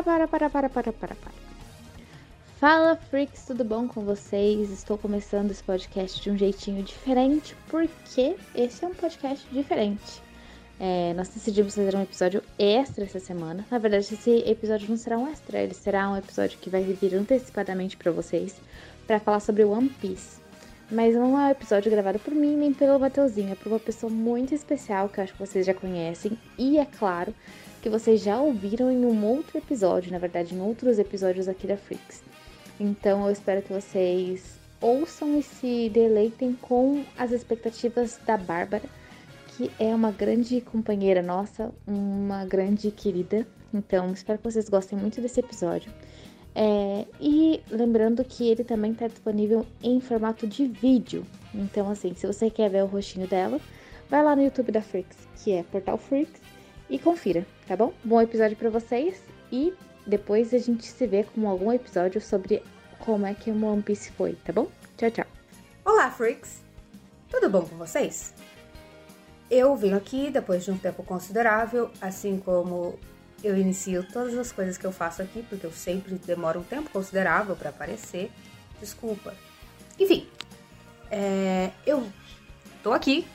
para, para, para, para, para, para, para. Fala, freaks, tudo bom com vocês? Estou começando esse podcast de um jeitinho diferente, porque esse é um podcast diferente. É, nós decidimos fazer um episódio extra essa semana. Na verdade, esse episódio não será um extra, ele será um episódio que vai vir antecipadamente para vocês para falar sobre One Piece. Mas não é um episódio gravado por mim nem pelo Mateuzinho, é por uma pessoa muito especial que eu acho que vocês já conhecem. E é claro que vocês já ouviram em um outro episódio, na verdade, em outros episódios aqui da Freaks. Então eu espero que vocês ouçam e se deleitem com as expectativas da Bárbara, que é uma grande companheira nossa, uma grande querida. Então espero que vocês gostem muito desse episódio. É, e lembrando que ele também está disponível em formato de vídeo. Então, assim, se você quer ver o rostinho dela, vai lá no YouTube da Freaks, que é Portal Freaks, e confira, tá bom? Bom episódio para vocês e depois a gente se vê com algum episódio sobre como é que o One Piece foi, tá bom? Tchau, tchau. Olá, Freaks! Tudo bom com vocês? Eu venho aqui depois de um tempo considerável, assim como eu inicio todas as coisas que eu faço aqui, porque eu sempre demoro um tempo considerável para aparecer. Desculpa. Enfim, é, eu tô aqui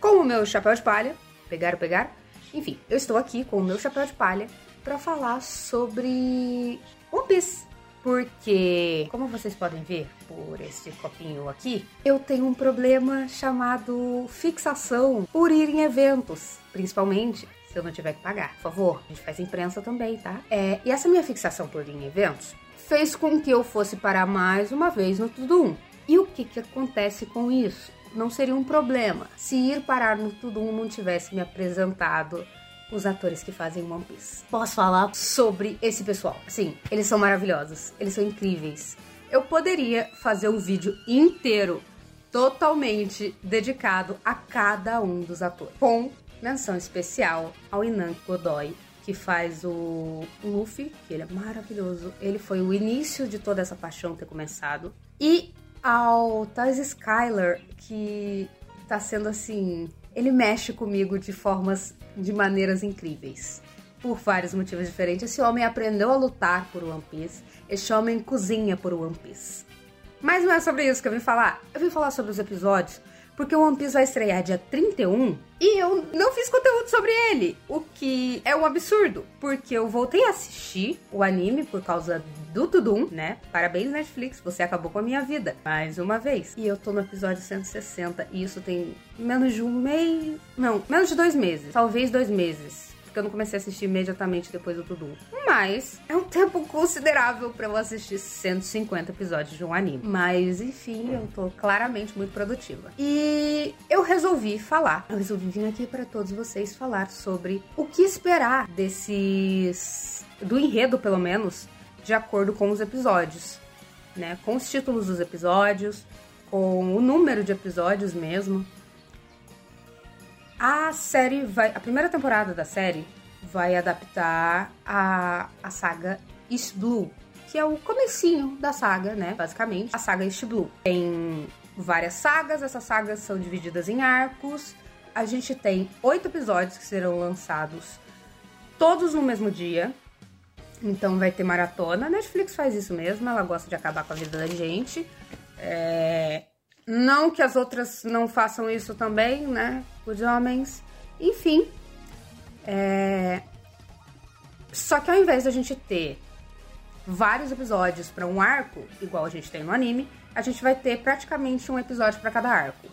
com o meu chapéu de palha. Pegar, pegar. Enfim, eu estou aqui com o meu chapéu de palha para falar sobre One Piece. Porque, como vocês podem ver por esse copinho aqui, eu tenho um problema chamado fixação por ir em eventos, principalmente se eu não tiver que pagar. Por favor, a gente faz imprensa também, tá? É, e essa minha fixação por ir em eventos fez com que eu fosse parar mais uma vez no Tudo Um. E o que, que acontece com isso? Não seria um problema se ir parar no Tudo Um não tivesse me apresentado os atores que fazem One Piece. Posso falar sobre esse pessoal? Sim, eles são maravilhosos, eles são incríveis. Eu poderia fazer um vídeo inteiro totalmente dedicado a cada um dos atores, com menção especial ao Inan Godoy, que faz o Luffy, que ele é maravilhoso. Ele foi o início de toda essa paixão ter começado. E ao Thais Skyler, que tá sendo assim. Ele mexe comigo de formas, de maneiras incríveis. Por vários motivos diferentes. Esse homem aprendeu a lutar por One Piece. Esse homem cozinha por One Piece. Mas não é sobre isso que eu vim falar. Eu vim falar sobre os episódios porque o One Piece vai estrear dia 31 e eu não fiz conteúdo sobre ele, o que é um absurdo, porque eu voltei a assistir o anime por causa do Tudum, né? Parabéns Netflix, você acabou com a minha vida, mais uma vez. E eu tô no episódio 160 e isso tem menos de um mês, não, menos de dois meses, talvez dois meses porque eu não comecei a assistir imediatamente depois do Tudo. Mas é um tempo considerável para eu assistir 150 episódios de um anime. Mas enfim, eu tô claramente muito produtiva. E eu resolvi falar, eu resolvi vir aqui para todos vocês falar sobre o que esperar desses do enredo, pelo menos, de acordo com os episódios, né? Com os títulos dos episódios, com o número de episódios mesmo. A série vai. A primeira temporada da série vai adaptar a, a saga East Blue, que é o comecinho da saga, né? Basicamente, a saga East Blue. Tem várias sagas, essas sagas são divididas em arcos. A gente tem oito episódios que serão lançados todos no mesmo dia. Então vai ter maratona. A Netflix faz isso mesmo, ela gosta de acabar com a vida da gente. É... Não que as outras não façam isso também, né? Os homens. Enfim. É... Só que ao invés da gente ter vários episódios para um arco, igual a gente tem no anime, a gente vai ter praticamente um episódio para cada arco.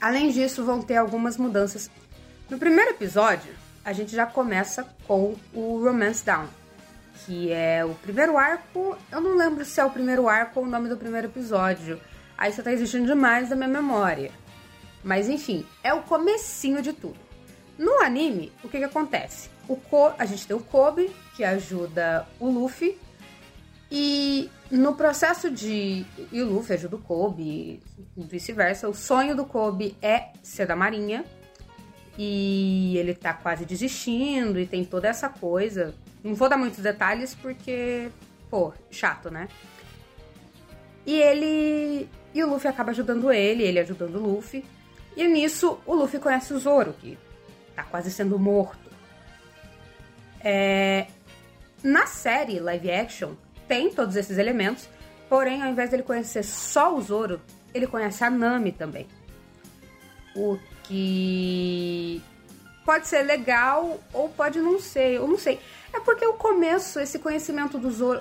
Além disso, vão ter algumas mudanças. No primeiro episódio, a gente já começa com o Romance Down, que é o primeiro arco. Eu não lembro se é o primeiro arco ou o nome do primeiro episódio. Aí você tá exigindo demais da minha memória. Mas enfim, é o comecinho de tudo. No anime, o que que acontece? O Ko, a gente tem o Kobe, que ajuda o Luffy. E no processo de. E o Luffy ajuda o Kobe, vice-versa. O sonho do Kobe é ser da Marinha. E ele tá quase desistindo e tem toda essa coisa. Não vou dar muitos detalhes porque, pô, chato, né? E ele e o Luffy acaba ajudando ele, ele ajudando o Luffy. E nisso, o Luffy conhece o Zoro, que tá quase sendo morto. É... Na série live action, tem todos esses elementos, porém, ao invés dele conhecer só o Zoro, ele conhece a Nami também. O que pode ser legal ou pode não ser, eu não sei. É porque o começo, esse conhecimento do Zoro,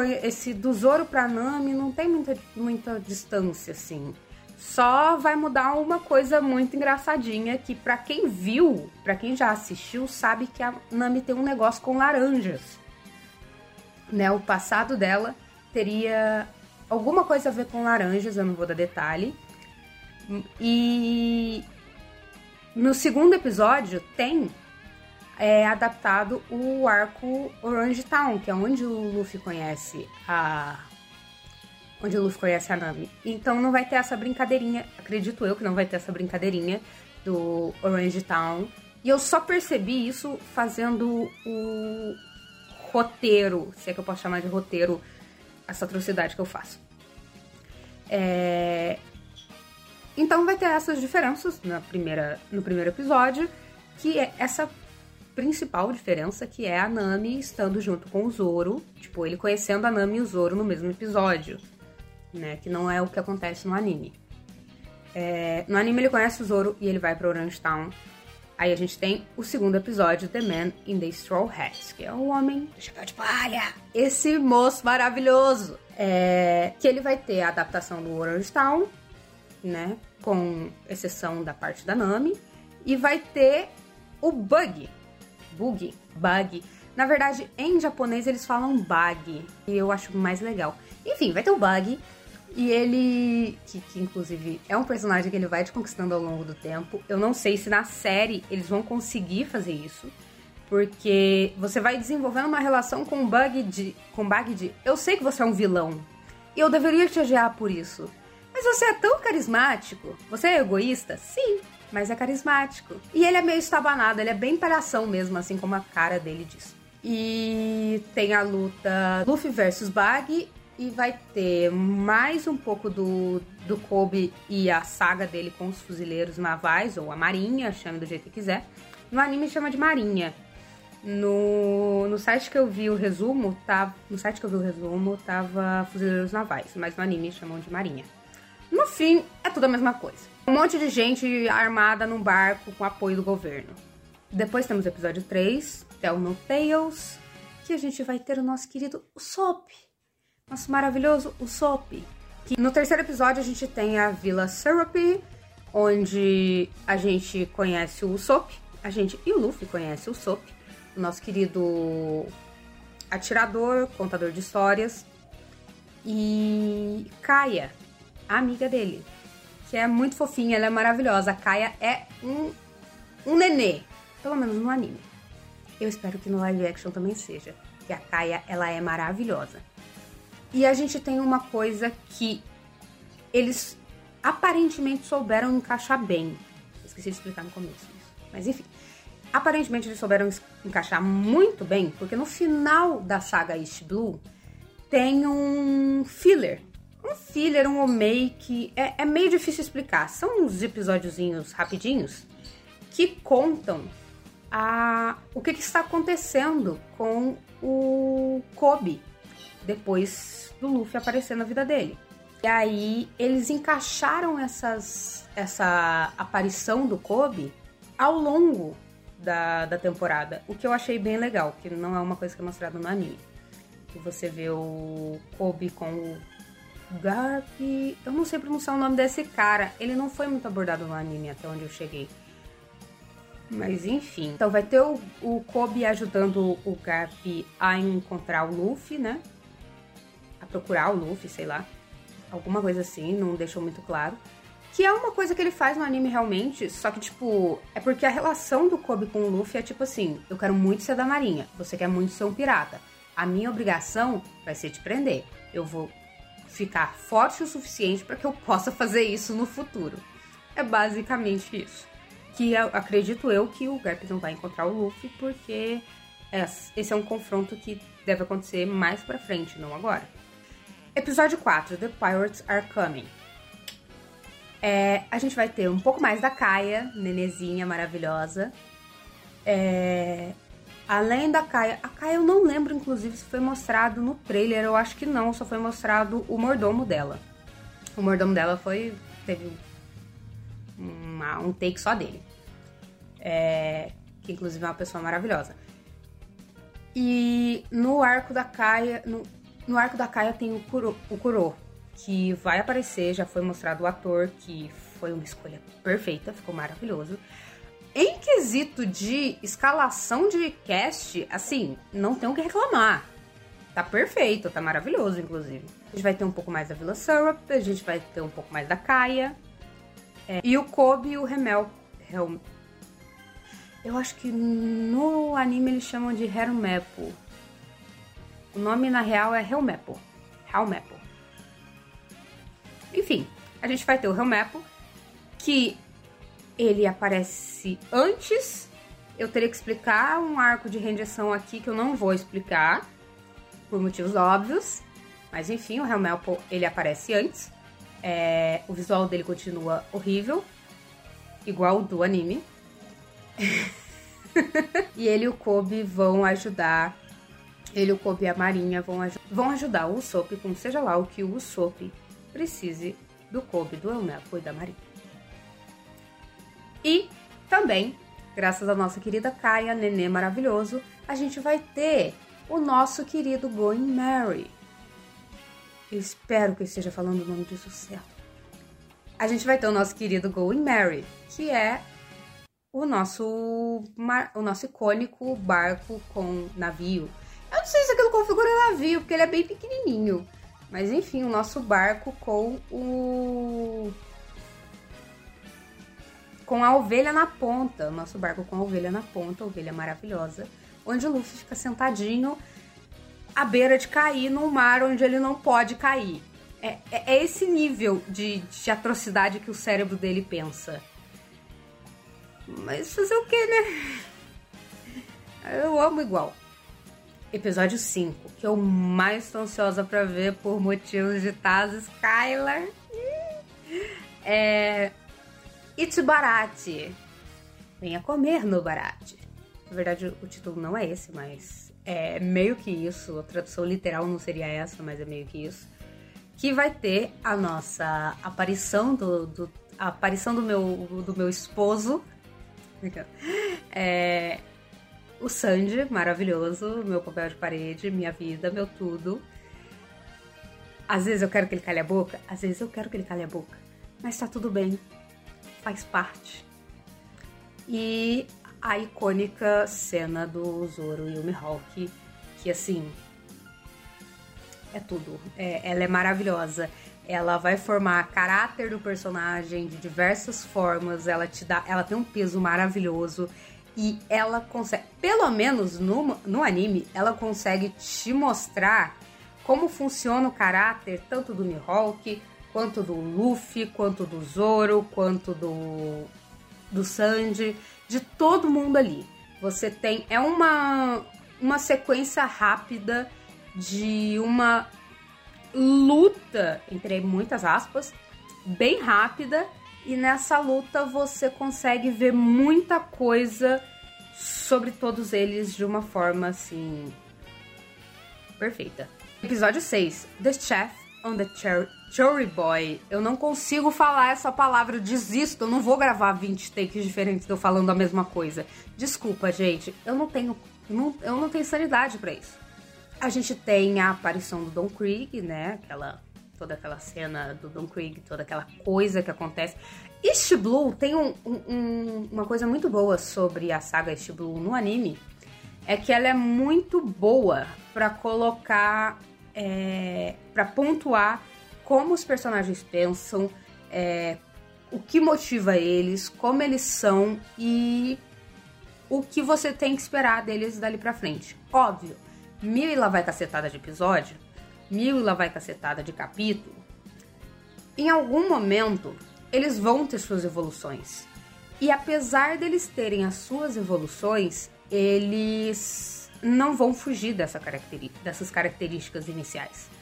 esse do Zoro pra Nami não tem muita, muita distância, assim. Só vai mudar uma coisa muito engraçadinha que para quem viu, para quem já assistiu, sabe que a Nami tem um negócio com laranjas. Né, o passado dela teria alguma coisa a ver com laranjas, eu não vou dar detalhe. E no segundo episódio tem é, adaptado o arco Orange Town, que é onde o Luffy conhece a onde o Luffy conhece a Nami. Então não vai ter essa brincadeirinha, acredito eu que não vai ter essa brincadeirinha do Orange Town. E eu só percebi isso fazendo o roteiro, se é que eu posso chamar de roteiro, essa atrocidade que eu faço. É... Então vai ter essas diferenças na primeira, no primeiro episódio, que é essa principal diferença, que é a Nami estando junto com o Zoro, tipo, ele conhecendo a Nami e o Zoro no mesmo episódio né? Que não é o que acontece no anime. É, no anime ele conhece o Zoro e ele vai para Orange Town. Aí a gente tem o segundo episódio, The Man in the Straw Hat, que é o homem do chapéu de palha. Esse moço maravilhoso. É, que ele vai ter a adaptação do Orange Town, né? Com exceção da parte da Nami. E vai ter o Bug. Bug. Bug. Na verdade, em japonês eles falam Bug. E eu acho mais legal. Enfim, vai ter o Bug e ele, que, que, inclusive é um personagem que ele vai te conquistando ao longo do tempo. Eu não sei se na série eles vão conseguir fazer isso, porque você vai desenvolvendo uma relação com o Bug de, com Bug de, eu sei que você é um vilão e eu deveria te odiar por isso. Mas você é tão carismático. Você é egoísta? Sim, mas é carismático. E ele é meio estabanado, ele é bem palhação mesmo, assim como a cara dele diz. E tem a luta Luffy versus Bug e vai ter mais um pouco do, do Kobe e a saga dele com os fuzileiros navais, ou a marinha, chame do jeito que quiser. No anime chama de marinha. No, no site que eu vi o resumo, tá, no site que eu vi o resumo, tava fuzileiros navais, mas no anime chamam de marinha. No fim, é tudo a mesma coisa. Um monte de gente armada num barco com apoio do governo. Depois temos o episódio 3, Tell No Tales, que a gente vai ter o nosso querido Usopp nosso maravilhoso Usopp. Que no terceiro episódio a gente tem a Vila Syrupy, onde a gente conhece o Usopp, a gente e o Luffy conhece o Usopp, o nosso querido atirador, contador de histórias, e Kaia, a amiga dele, que é muito fofinha, ela é maravilhosa. A Kaia é um, um nenê, pelo menos no anime. Eu espero que no live action também seja, que a Kaia ela é maravilhosa. E a gente tem uma coisa que eles aparentemente souberam encaixar bem. Esqueci de explicar no começo isso. Mas enfim. Aparentemente eles souberam encaixar muito bem, porque no final da saga East Blue tem um filler. Um filler, um que é, é meio difícil explicar. São uns episódiozinhos rapidinhos que contam a, o que, que está acontecendo com o Kobe depois do Luffy aparecer na vida dele. E aí eles encaixaram essas, essa aparição do Kobe ao longo da, da temporada, o que eu achei bem legal, que não é uma coisa que é mostrada no anime. Que você vê o Kobe com o Garp. Eu não sei pronunciar o nome desse cara. Ele não foi muito abordado no anime até onde eu cheguei. Mas enfim. Então vai ter o, o Kobe ajudando o Garp a encontrar o Luffy, né? a procurar o Luffy, sei lá. Alguma coisa assim, não deixou muito claro. Que é uma coisa que ele faz no anime realmente, só que, tipo, é porque a relação do Kobe com o Luffy é tipo assim: eu quero muito ser da Marinha, você quer muito ser um pirata. A minha obrigação vai ser te prender. Eu vou ficar forte o suficiente para que eu possa fazer isso no futuro. É basicamente isso. Que eu, acredito eu que o Garp não vai encontrar o Luffy, porque esse é um confronto que deve acontecer mais pra frente, não agora. Episódio 4, The Pirates Are Coming. É, a gente vai ter um pouco mais da Kaia, nenezinha maravilhosa. É, Além da Kaia, a Kaia eu não lembro inclusive se foi mostrado no trailer, eu acho que não, só foi mostrado o mordomo dela. O mordomo dela foi teve uma, um take só dele. É, que inclusive é uma pessoa maravilhosa. E no arco da Kaia, no, no arco da Kaia tem o Kuro, o Kuro, que vai aparecer, já foi mostrado o ator, que foi uma escolha perfeita, ficou maravilhoso. Em quesito de escalação de cast, assim, não tem o que reclamar. Tá perfeito, tá maravilhoso, inclusive. A gente vai ter um pouco mais da Vila Syrup, a gente vai ter um pouco mais da Kaia. É, e o Kobe e o Remel. Hel, eu acho que no anime eles chamam de Helmepo. O nome na real é Helmepo. Helmepo. Enfim, a gente vai ter o Helmepo, que ele aparece antes. Eu teria que explicar um arco de rendição aqui que eu não vou explicar, por motivos óbvios. Mas enfim, o Helmepo ele aparece antes. É, o visual dele continua horrível, igual o do anime. e ele e o Kobe vão ajudar. Ele, o Kobe e a Marinha vão, vão ajudar o Usopp com seja lá o que o Usopp precise do Kobe, do Elmeco e da Marinha. E também, graças à nossa querida Kaia, nenê maravilhoso, a gente vai ter o nosso querido Going Mary. Eu espero que eu esteja falando o nome disso certo. A gente vai ter o nosso querido Going Mary, que é o nosso, o nosso icônico barco com navio. Eu não sei se aquilo configura navio, porque ele é bem pequenininho. Mas enfim, o nosso barco com o. Com a ovelha na ponta. Nosso barco com a ovelha na ponta, ovelha maravilhosa. Onde o Luffy fica sentadinho à beira de cair num mar onde ele não pode cair. É, é, é esse nível de, de atrocidade que o cérebro dele pensa. Mas fazer o que, né? Eu amo igual. Episódio 5, que eu mais tô ansiosa pra ver por motivos de Taz Skylar. É. Itsubarate. Venha comer no barate. Na verdade, o título não é esse, mas é meio que isso. A tradução literal não seria essa, mas é meio que isso. Que vai ter a nossa aparição do, do aparição do meu, do meu esposo é, o Sandy, maravilhoso, meu papel de parede, minha vida, meu tudo. Às vezes eu quero que ele cale a boca, às vezes eu quero que ele cale a boca. Mas tá tudo bem, faz parte. E a icônica cena do Zoro e o Mihawk, que assim. É tudo. É, ela é maravilhosa ela vai formar caráter do personagem de diversas formas, ela te dá, ela tem um peso maravilhoso e ela consegue, pelo menos no, no anime, ela consegue te mostrar como funciona o caráter tanto do Mihawk, quanto do Luffy, quanto do Zoro, quanto do do Sanji, de todo mundo ali. Você tem é uma uma sequência rápida de uma luta, entre muitas aspas, bem rápida. E nessa luta você consegue ver muita coisa sobre todos eles de uma forma assim. perfeita. Episódio 6: The Chef on the Cherry, Cherry Boy. Eu não consigo falar essa palavra, eu desisto. Eu não vou gravar 20 takes diferentes de eu falando a mesma coisa. Desculpa, gente. Eu não tenho. Não, eu não tenho sanidade para isso. A gente tem a aparição do Don Krieg, né? Aquela, toda aquela cena do Don Krieg, toda aquela coisa que acontece. East Blue tem um, um, uma coisa muito boa sobre a saga East Blue no anime. É que ela é muito boa para colocar, é, para pontuar como os personagens pensam, é, o que motiva eles, como eles são e o que você tem que esperar deles dali pra frente. Óbvio, mil e lá vai cacetada de episódio, mil e lá vai cacetada de capítulo, em algum momento eles vão ter suas evoluções. E apesar deles terem as suas evoluções, eles não vão fugir dessa dessas características iniciais.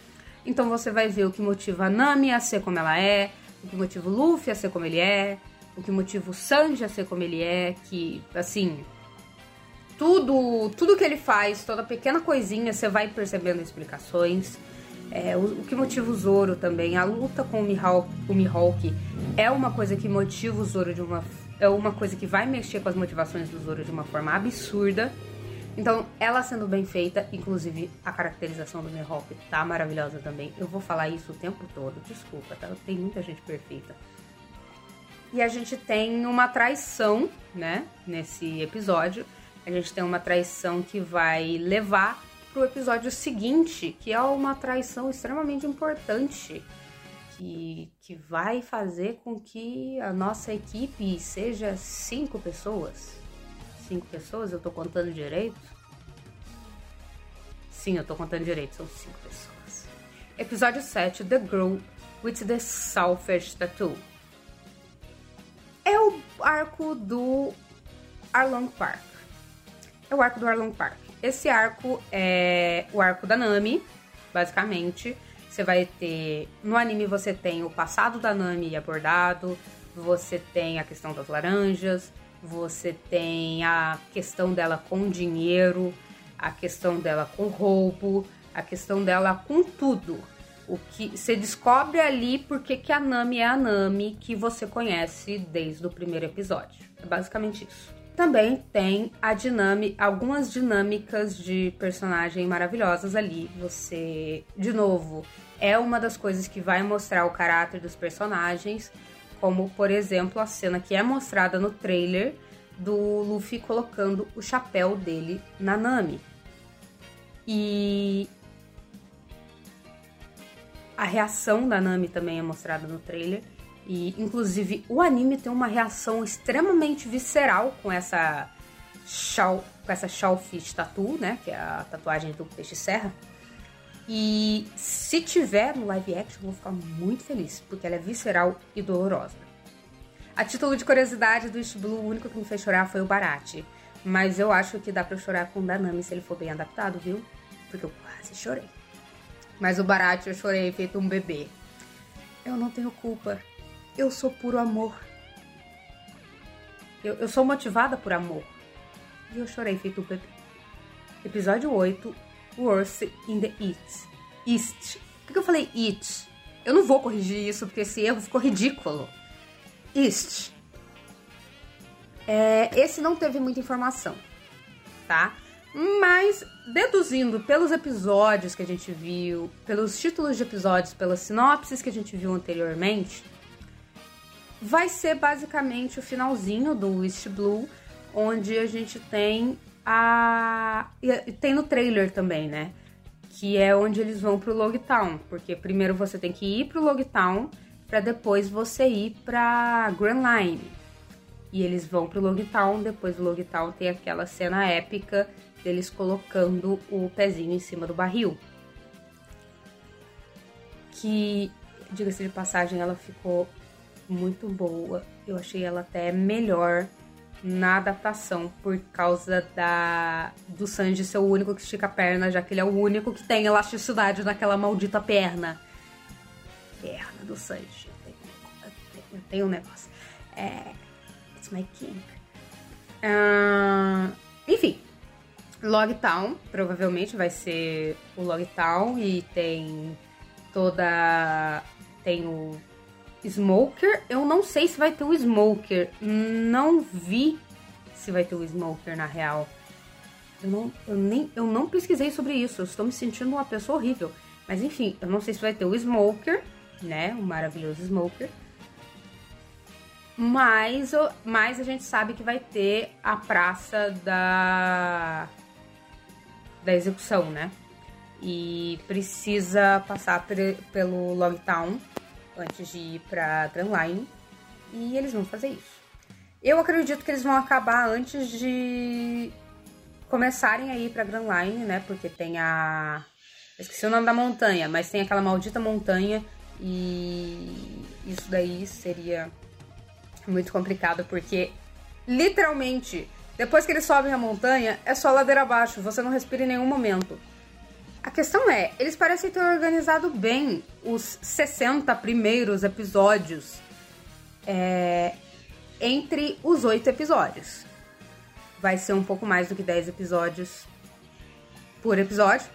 Então você vai ver o que motiva a Nami a ser como ela é, o que motiva o Luffy a ser como ele é, o que motiva o Sanji a ser como ele é, que, assim, tudo, tudo que ele faz, toda pequena coisinha, você vai percebendo explicações. É, o, o, que motiva o Zoro também, a luta com o Mihawk, o Mihawk é uma coisa que motiva o Zoro de uma é uma coisa que vai mexer com as motivações do Zoro de uma forma absurda. Então, ela sendo bem feita, inclusive a caracterização do Mihawk tá maravilhosa também. Eu vou falar isso o tempo todo, desculpa, tá? Tem muita gente perfeita. E a gente tem uma traição, né, nesse episódio. A gente tem uma traição que vai levar pro episódio seguinte, que é uma traição extremamente importante, que, que vai fazer com que a nossa equipe seja cinco pessoas. Cinco pessoas, eu tô contando direito? Sim, eu tô contando direito, são cinco pessoas. Episódio 7, The Girl with the Selfish Tattoo. É o arco do Arlong Park. É o arco do Arlong Park. Esse arco é o arco da Nami, basicamente. Você vai ter. No anime você tem o passado da Nami abordado, você tem a questão das laranjas, você tem a questão dela com dinheiro, a questão dela com roubo, a questão dela com tudo. O que você descobre ali porque que a Nami é a Nami que você conhece desde o primeiro episódio. É basicamente isso. Também tem a dinâmica, algumas dinâmicas de personagem maravilhosas ali. Você, de novo, é uma das coisas que vai mostrar o caráter dos personagens, como por exemplo a cena que é mostrada no trailer do Luffy colocando o chapéu dele na Nami. E a reação da Nami também é mostrada no trailer. E, inclusive, o anime tem uma reação extremamente visceral com essa shell, com essa shellfish tattoo, né? Que é a tatuagem do peixe serra. E se tiver no live action, eu vou ficar muito feliz, porque ela é visceral e dolorosa. A título de curiosidade do East Blue, o único que me fez chorar foi o Barate. Mas eu acho que dá pra chorar com o Danami se ele for bem adaptado, viu? Porque eu quase chorei. Mas o Barate eu chorei feito um bebê. Eu não tenho culpa. Eu sou puro amor. Eu, eu sou motivada por amor. E eu chorei feito um bebê. Episódio 8, Worst in the East. East. Por que eu falei it? Eu não vou corrigir isso, porque esse erro ficou ridículo. East. É, esse não teve muita informação, tá? Mas, deduzindo pelos episódios que a gente viu, pelos títulos de episódios, pelas sinopses que a gente viu anteriormente, vai ser basicamente o finalzinho do East Blue, onde a gente tem a. Tem no trailer também, né? Que é onde eles vão pro Logtown. Porque primeiro você tem que ir pro Logtown para depois você ir pra Grand Line. E eles vão pro Logtown, depois do Logtown tem aquela cena épica deles colocando o pezinho em cima do barril. Que, diga-se de passagem, ela ficou muito boa. Eu achei ela até melhor na adaptação por causa da do Sanji ser o único que estica a perna, já que ele é o único que tem elasticidade naquela maldita perna. Perna do Sanji. Tem, tem um negócio. É, it's my king. Uh, enfim, Logtown provavelmente vai ser o Logtown e tem toda tem o Smoker, eu não sei se vai ter o Smoker. Não vi se vai ter o Smoker na real. Eu não, eu nem, eu não pesquisei sobre isso. Eu estou me sentindo uma pessoa horrível. Mas enfim, eu não sei se vai ter o Smoker, né? O maravilhoso Smoker. Mas, mas a gente sabe que vai ter a praça da, da execução, né? E precisa passar pelo Logtown antes de ir pra Line E eles vão fazer isso. Eu acredito que eles vão acabar antes de começarem a ir pra Grand Line, né? Porque tem a. esqueci o nome da montanha, mas tem aquela maldita montanha e isso daí seria muito complicado porque literalmente depois que eles sobem a montanha é só ladeira abaixo, você não respira em nenhum momento. A questão é, eles parecem ter organizado bem os 60 primeiros episódios é, entre os oito episódios. vai ser um pouco mais do que 10 episódios por episódio.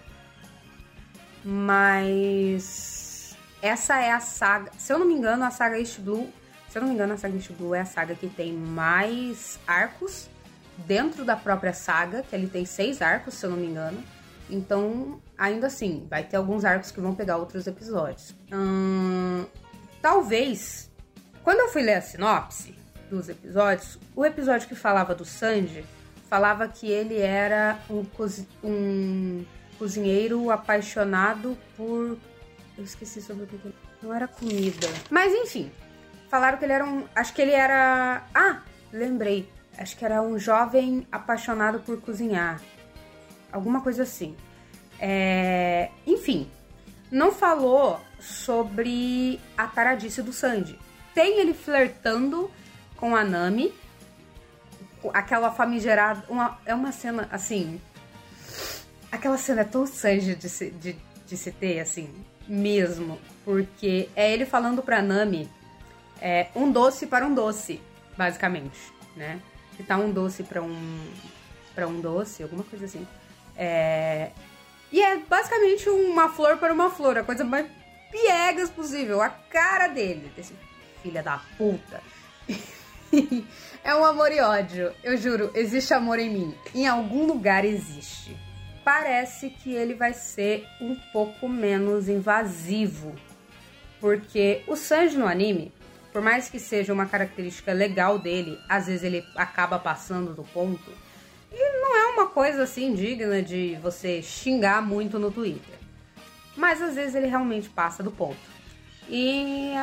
Mas essa é a saga, se eu não me engano, a saga East Blue, se eu não me engano, a saga East Blue é a saga que tem mais arcos dentro da própria saga, que ele tem seis arcos, se eu não me engano. Então, ainda assim, vai ter alguns arcos que vão pegar outros episódios. Hum, talvez, quando eu fui ler a sinopse dos episódios, o episódio que falava do Sanji falava que ele era um, cozi um cozinheiro apaixonado por. Eu esqueci sobre o que. Não era comida. Mas enfim, falaram que ele era um. Acho que ele era. Ah, lembrei. Acho que era um jovem apaixonado por cozinhar alguma coisa assim. É... Enfim, não falou sobre a taradice do Sandy. Tem ele flertando com a Nami, aquela famigerada. Uma, é uma cena assim. Aquela cena é tão Sanji de se, de, de se ter, assim, mesmo. Porque é ele falando pra Nami é, um doce para um doce, basicamente, né? Que tá um doce para um. para um doce, alguma coisa assim. É... E é basicamente uma flor para uma flor, a coisa mais piegas possível, a cara dele, desse filha da puta. é um amor e ódio, eu juro, existe amor em mim. Em algum lugar existe. Parece que ele vai ser um pouco menos invasivo, porque o Sanji no anime, por mais que seja uma característica legal dele, às vezes ele acaba passando do ponto não é uma coisa assim digna de você xingar muito no Twitter. Mas às vezes ele realmente passa do ponto. E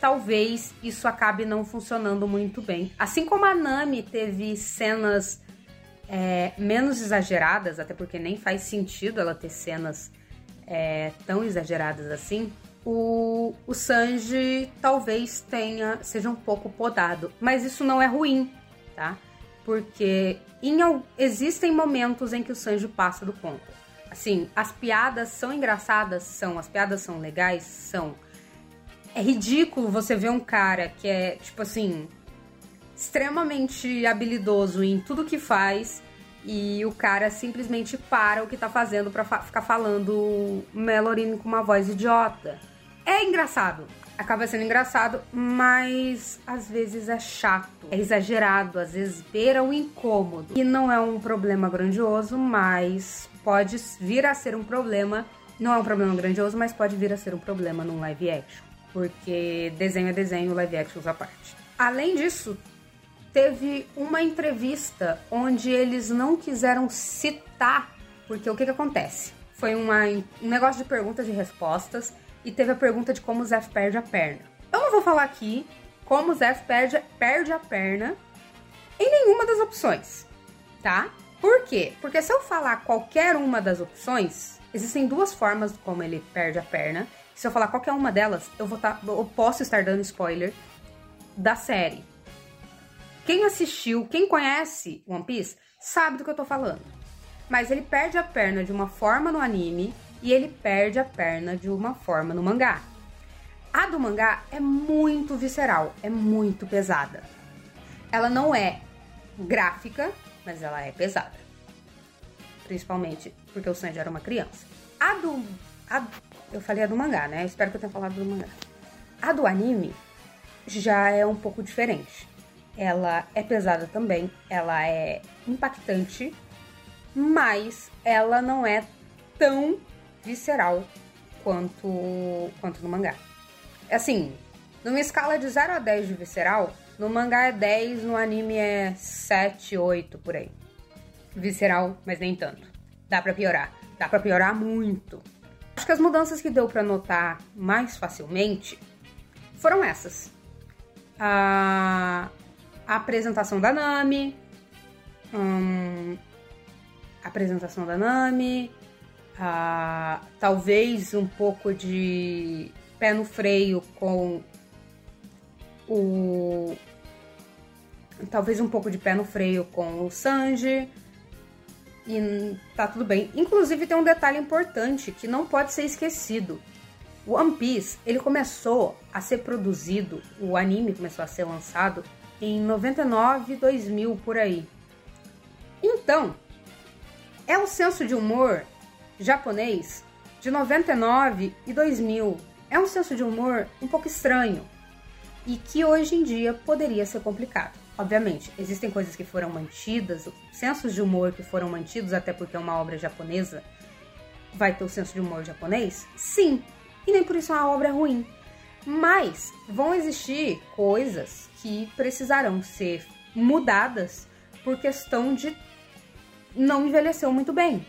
talvez isso acabe não funcionando muito bem. Assim como a Nami teve cenas é, menos exageradas, até porque nem faz sentido ela ter cenas é, tão exageradas assim. O, o Sanji talvez tenha seja um pouco podado, mas isso não é ruim, tá? Porque em, existem momentos em que o Sanji passa do ponto. Assim, as piadas são engraçadas, são, as piadas são legais, são. É ridículo você ver um cara que é, tipo assim, extremamente habilidoso em tudo que faz e o cara simplesmente para o que tá fazendo para fa ficar falando Melorine com uma voz idiota. É engraçado, acaba sendo engraçado, mas às vezes é chato, é exagerado, às vezes beira o incômodo. E não é um problema grandioso, mas pode vir a ser um problema. Não é um problema grandioso, mas pode vir a ser um problema num live action. Porque desenho é desenho, live action à parte. Além disso, teve uma entrevista onde eles não quiseram citar, porque o que, que acontece? Foi uma, um negócio de perguntas e respostas e teve a pergunta de como o Zef perde a perna. Eu não vou falar aqui como o Zef perde, perde a perna em nenhuma das opções, tá? Por quê? Porque se eu falar qualquer uma das opções, existem duas formas como ele perde a perna. Se eu falar qualquer uma delas, eu vou tá, eu posso estar dando spoiler da série. Quem assistiu, quem conhece One Piece, sabe do que eu tô falando. Mas ele perde a perna de uma forma no anime e ele perde a perna de uma forma no mangá. A do mangá é muito visceral, é muito pesada. Ela não é gráfica, mas ela é pesada. Principalmente porque o Sanji era uma criança. A do. A, eu falei a do mangá, né? espero que eu tenha falado do mangá. A do anime já é um pouco diferente. Ela é pesada também, ela é impactante, mas ela não é tão visceral quanto, quanto no mangá. Assim, numa escala de 0 a 10 de visceral, no mangá é 10, no anime é 7, 8 por aí. Visceral, mas nem tanto. Dá para piorar. Dá para piorar muito. Acho que as mudanças que deu para notar mais facilmente foram essas. A, a apresentação da Nami, hum, a apresentação da Nami, ah, talvez um pouco de pé no freio com o. Talvez um pouco de pé no freio com o Sanji. E tá tudo bem. Inclusive tem um detalhe importante que não pode ser esquecido. O One Piece, ele começou a ser produzido, o anime começou a ser lançado em 99, 2000 por aí. Então, é o senso de humor japonês de 99 e 2000. É um senso de humor um pouco estranho e que hoje em dia poderia ser complicado. Obviamente, existem coisas que foram mantidas, sensos de humor que foram mantidos, até porque é uma obra japonesa vai ter o senso de humor japonês? Sim, e nem por isso é uma obra ruim. Mas vão existir coisas que precisarão ser mudadas por questão de não envelheceu muito bem.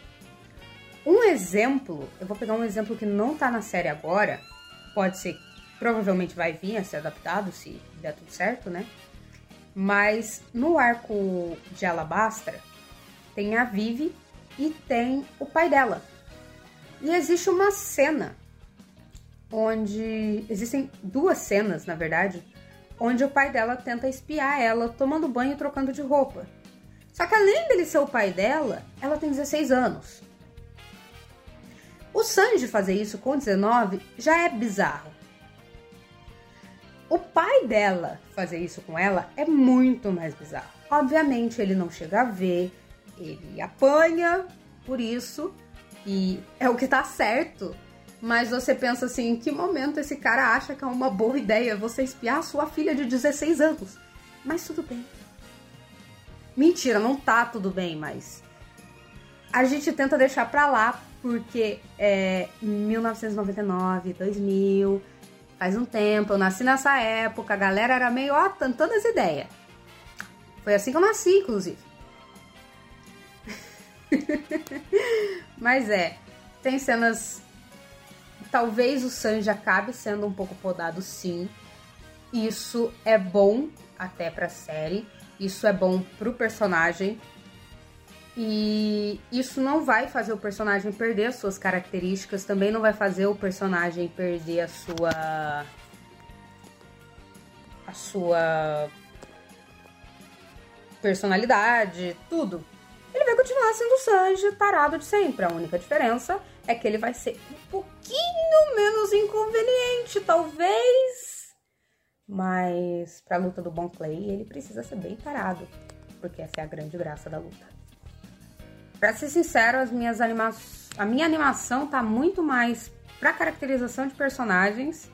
Um exemplo, eu vou pegar um exemplo que não tá na série agora, pode ser, provavelmente vai vir a ser adaptado se der tudo certo, né? Mas no arco de Alabastra tem a Vivi e tem o pai dela. E existe uma cena onde existem duas cenas, na verdade, onde o pai dela tenta espiar ela tomando banho e trocando de roupa. Só que além dele ser o pai dela, ela tem 16 anos. O Sanji fazer isso com 19 já é bizarro. O pai dela fazer isso com ela é muito mais bizarro. Obviamente ele não chega a ver, ele apanha por isso e é o que tá certo. Mas você pensa assim, em que momento esse cara acha que é uma boa ideia você espiar sua filha de 16 anos? Mas tudo bem. Mentira, não tá tudo bem, mas a gente tenta deixar pra lá porque é 1999, 2000, faz um tempo, eu nasci nessa época, a galera era meio, ó, tentando as ideias. Foi assim que eu nasci, inclusive. Mas é, tem cenas. Talvez o Sanji acabe sendo um pouco podado, sim. Isso é bom até pra série. Isso é bom pro personagem. E isso não vai fazer o personagem perder as suas características, também não vai fazer o personagem perder a sua. a sua personalidade, tudo. Ele vai continuar sendo o Sanji tarado de sempre. A única diferença é que ele vai ser um pouquinho menos inconveniente, talvez. Mas pra luta do Bon Clay, ele precisa ser bem tarado, porque essa é a grande graça da luta. Pra ser sincero, as minhas anima... a minha animação tá muito mais pra caracterização de personagens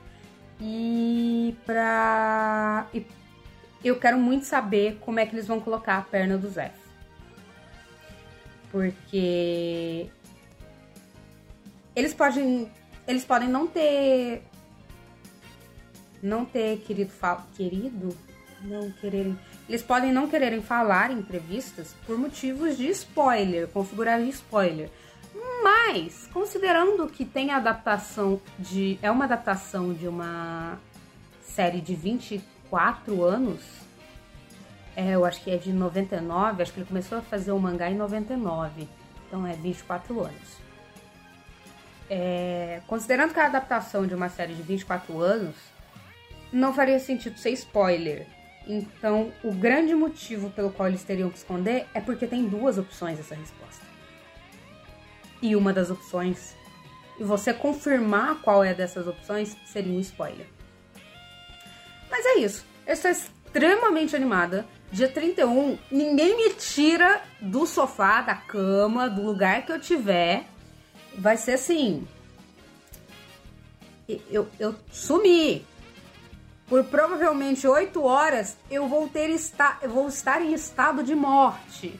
e pra. E eu quero muito saber como é que eles vão colocar a perna do Zé. Porque eles podem eles podem não ter não ter querido querido não quererem eles podem não quererem falar em entrevistas por motivos de spoiler, configurar spoiler. Mas, considerando que tem adaptação de. É uma adaptação de uma série de 24 anos. É, eu acho que é de 99, acho que ele começou a fazer o mangá em 99. Então é 24 anos. É, considerando que a adaptação de uma série de 24 anos, não faria sentido ser spoiler. Então, o grande motivo pelo qual eles teriam que esconder é porque tem duas opções essa resposta. E uma das opções, e você confirmar qual é dessas opções, seria um spoiler. Mas é isso. Eu estou extremamente animada. Dia 31, ninguém me tira do sofá, da cama, do lugar que eu tiver. Vai ser assim. Eu, eu sumi por provavelmente oito horas, eu vou ter esta, eu vou estar em estado de morte.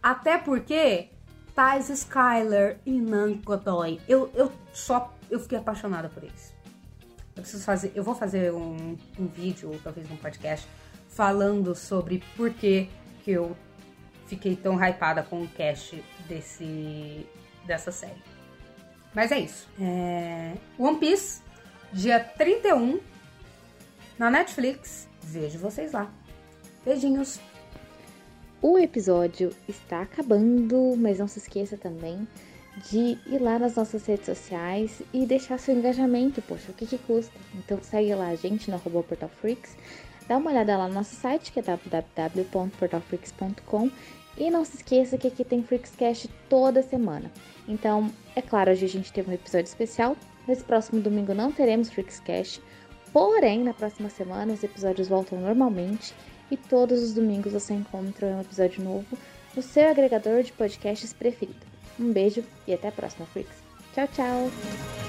Até porque Thais Skyler e Nankotoy, eu, eu só eu fiquei apaixonada por eles. Eu preciso fazer, eu vou fazer um, um vídeo ou talvez um podcast falando sobre por que que eu fiquei tão hypada com o cast desse dessa série. Mas é isso. É... One Piece, dia 31 na Netflix. Vejo vocês lá. Beijinhos. O episódio está acabando, mas não se esqueça também de ir lá nas nossas redes sociais e deixar seu engajamento. Poxa, o que, que custa? Então segue lá a gente no arroba portalfreaks, dá uma olhada lá no nosso site que é www.portalfreaks.com e não se esqueça que aqui tem Freakscast toda semana. Então, é claro, hoje a gente teve um episódio especial, nesse próximo domingo não teremos Freakscast, Porém, na próxima semana os episódios voltam normalmente e todos os domingos você encontra um episódio novo no seu agregador de podcasts preferido. Um beijo e até a próxima, Freaks. Tchau, tchau!